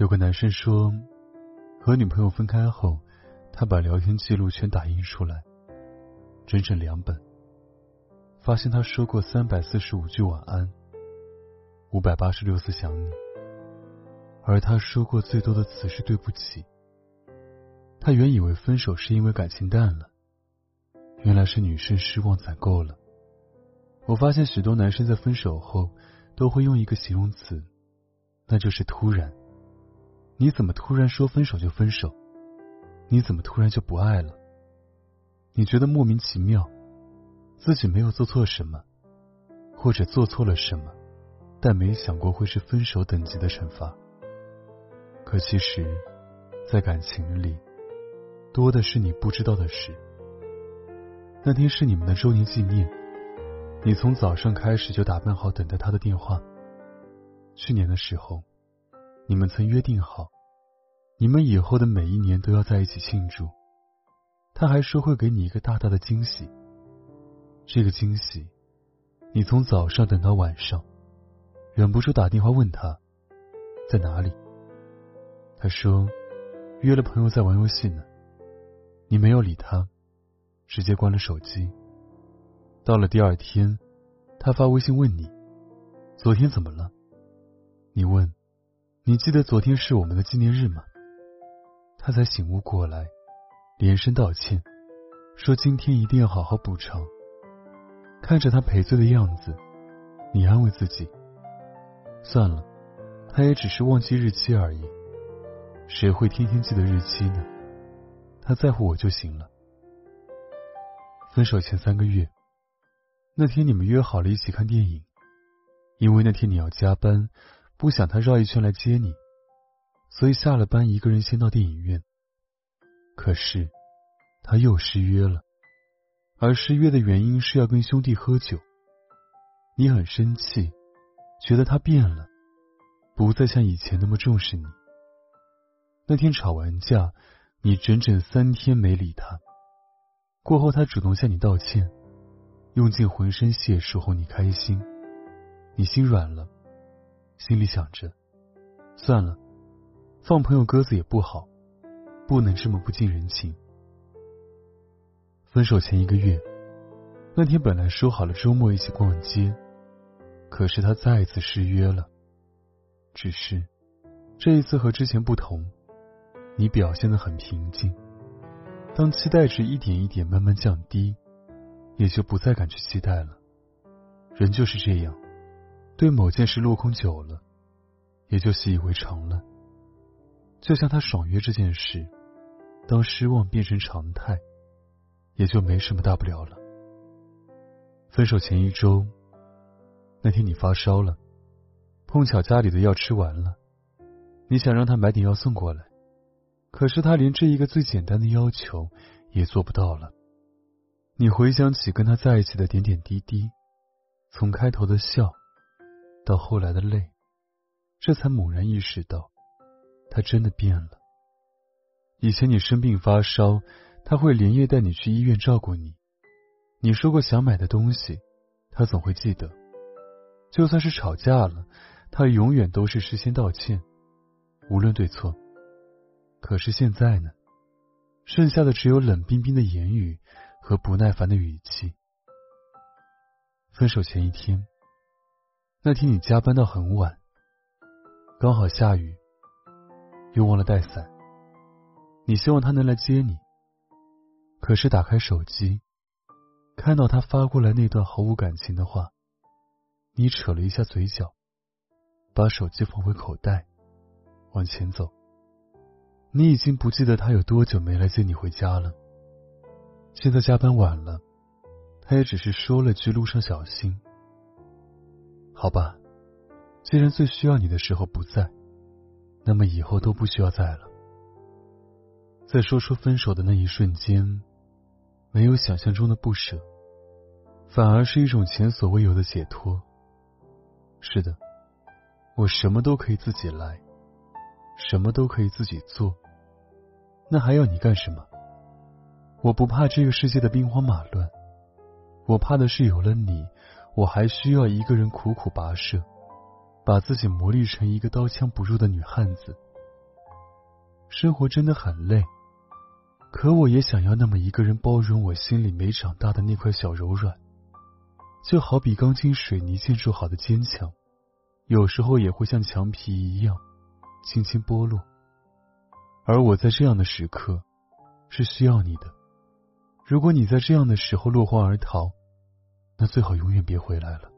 有个男生说，和女朋友分开后，他把聊天记录全打印出来，整整两本。发现他说过三百四十五句晚安，五百八十六次想你，而他说过最多的词是对不起。他原以为分手是因为感情淡了，原来是女生失望攒够了。我发现许多男生在分手后都会用一个形容词，那就是突然。你怎么突然说分手就分手？你怎么突然就不爱了？你觉得莫名其妙，自己没有做错什么，或者做错了什么，但没想过会是分手等级的惩罚。可其实，在感情里，多的是你不知道的事。那天是你们的周年纪念，你从早上开始就打扮好，等待他的电话。去年的时候。你们曾约定好，你们以后的每一年都要在一起庆祝。他还说会给你一个大大的惊喜。这个惊喜，你从早上等到晚上，忍不住打电话问他在哪里。他说约了朋友在玩游戏呢。你没有理他，直接关了手机。到了第二天，他发微信问你昨天怎么了。你问。你记得昨天是我们的纪念日吗？他才醒悟过来，连声道歉，说今天一定要好好补偿。看着他赔罪的样子，你安慰自己，算了，他也只是忘记日期而已。谁会天天记得日期呢？他在乎我就行了。分手前三个月，那天你们约好了一起看电影，因为那天你要加班。不想他绕一圈来接你，所以下了班一个人先到电影院。可是他又失约了，而失约的原因是要跟兄弟喝酒。你很生气，觉得他变了，不再像以前那么重视你。那天吵完架，你整整三天没理他。过后他主动向你道歉，用尽浑身解数哄你开心，你心软了。心里想着，算了，放朋友鸽子也不好，不能这么不近人情。分手前一个月，那天本来说好了周末一起逛街，可是他再一次失约了。只是这一次和之前不同，你表现的很平静。当期待值一点一点慢慢降低，也就不再敢去期待了。人就是这样。对某件事落空久了，也就习以为常了。就像他爽约这件事，当失望变成常态，也就没什么大不了了。分手前一周，那天你发烧了，碰巧家里的药吃完了，你想让他买点药送过来，可是他连这一个最简单的要求也做不到了。你回想起跟他在一起的点点滴滴，从开头的笑。到后来的累，这才猛然意识到，他真的变了。以前你生病发烧，他会连夜带你去医院照顾你。你说过想买的东西，他总会记得。就算是吵架了，他永远都是事先道歉，无论对错。可是现在呢，剩下的只有冷冰冰的言语和不耐烦的语气。分手前一天。那天你加班到很晚，刚好下雨，又忘了带伞。你希望他能来接你，可是打开手机，看到他发过来那段毫无感情的话，你扯了一下嘴角，把手机放回口袋，往前走。你已经不记得他有多久没来接你回家了。现在加班晚了，他也只是说了句“路上小心”。好吧，既然最需要你的时候不在，那么以后都不需要在了。在说出分手的那一瞬间，没有想象中的不舍，反而是一种前所未有的解脱。是的，我什么都可以自己来，什么都可以自己做，那还要你干什么？我不怕这个世界的兵荒马乱，我怕的是有了你，我还需要一个人苦苦跋涉，把自己磨砺成一个刀枪不入的女汉子。生活真的很累。可我也想要那么一个人包容我心里没长大的那块小柔软，就好比钢筋水泥建筑好的坚强，有时候也会像墙皮一样轻轻剥落。而我在这样的时刻是需要你的。如果你在这样的时候落荒而逃，那最好永远别回来了。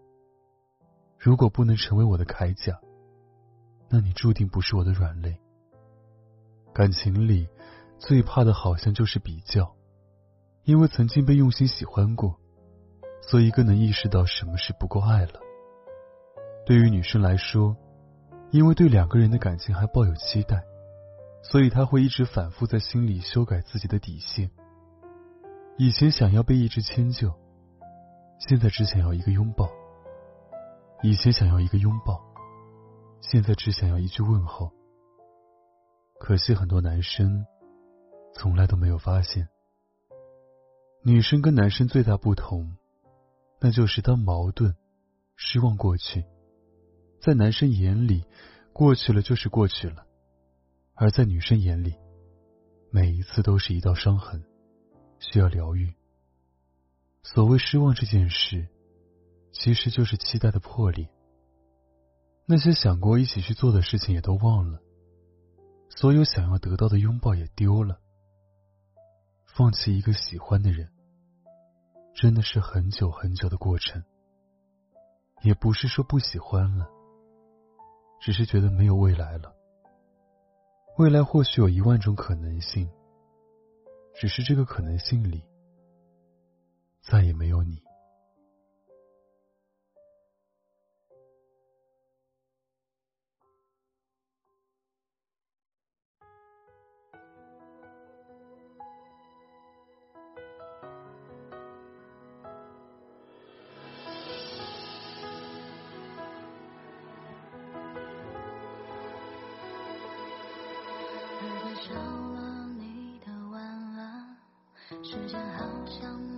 如果不能成为我的铠甲，那你注定不是我的软肋。感情里。最怕的好像就是比较，因为曾经被用心喜欢过，所以更能意识到什么是不够爱了。对于女生来说，因为对两个人的感情还抱有期待，所以她会一直反复在心里修改自己的底线。以前想要被一直迁就，现在只想要一个拥抱；以前想要一个拥抱，现在只想要一句问候。可惜很多男生。从来都没有发现，女生跟男生最大不同，那就是当矛盾、失望过去，在男生眼里，过去了就是过去了；而在女生眼里，每一次都是一道伤痕，需要疗愈。所谓失望这件事，其实就是期待的破裂。那些想过一起去做的事情也都忘了，所有想要得到的拥抱也丢了。放弃一个喜欢的人，真的是很久很久的过程。也不是说不喜欢了，只是觉得没有未来了。未来或许有一万种可能性，只是这个可能性里再也没有你。少了你的晚安，时间好像。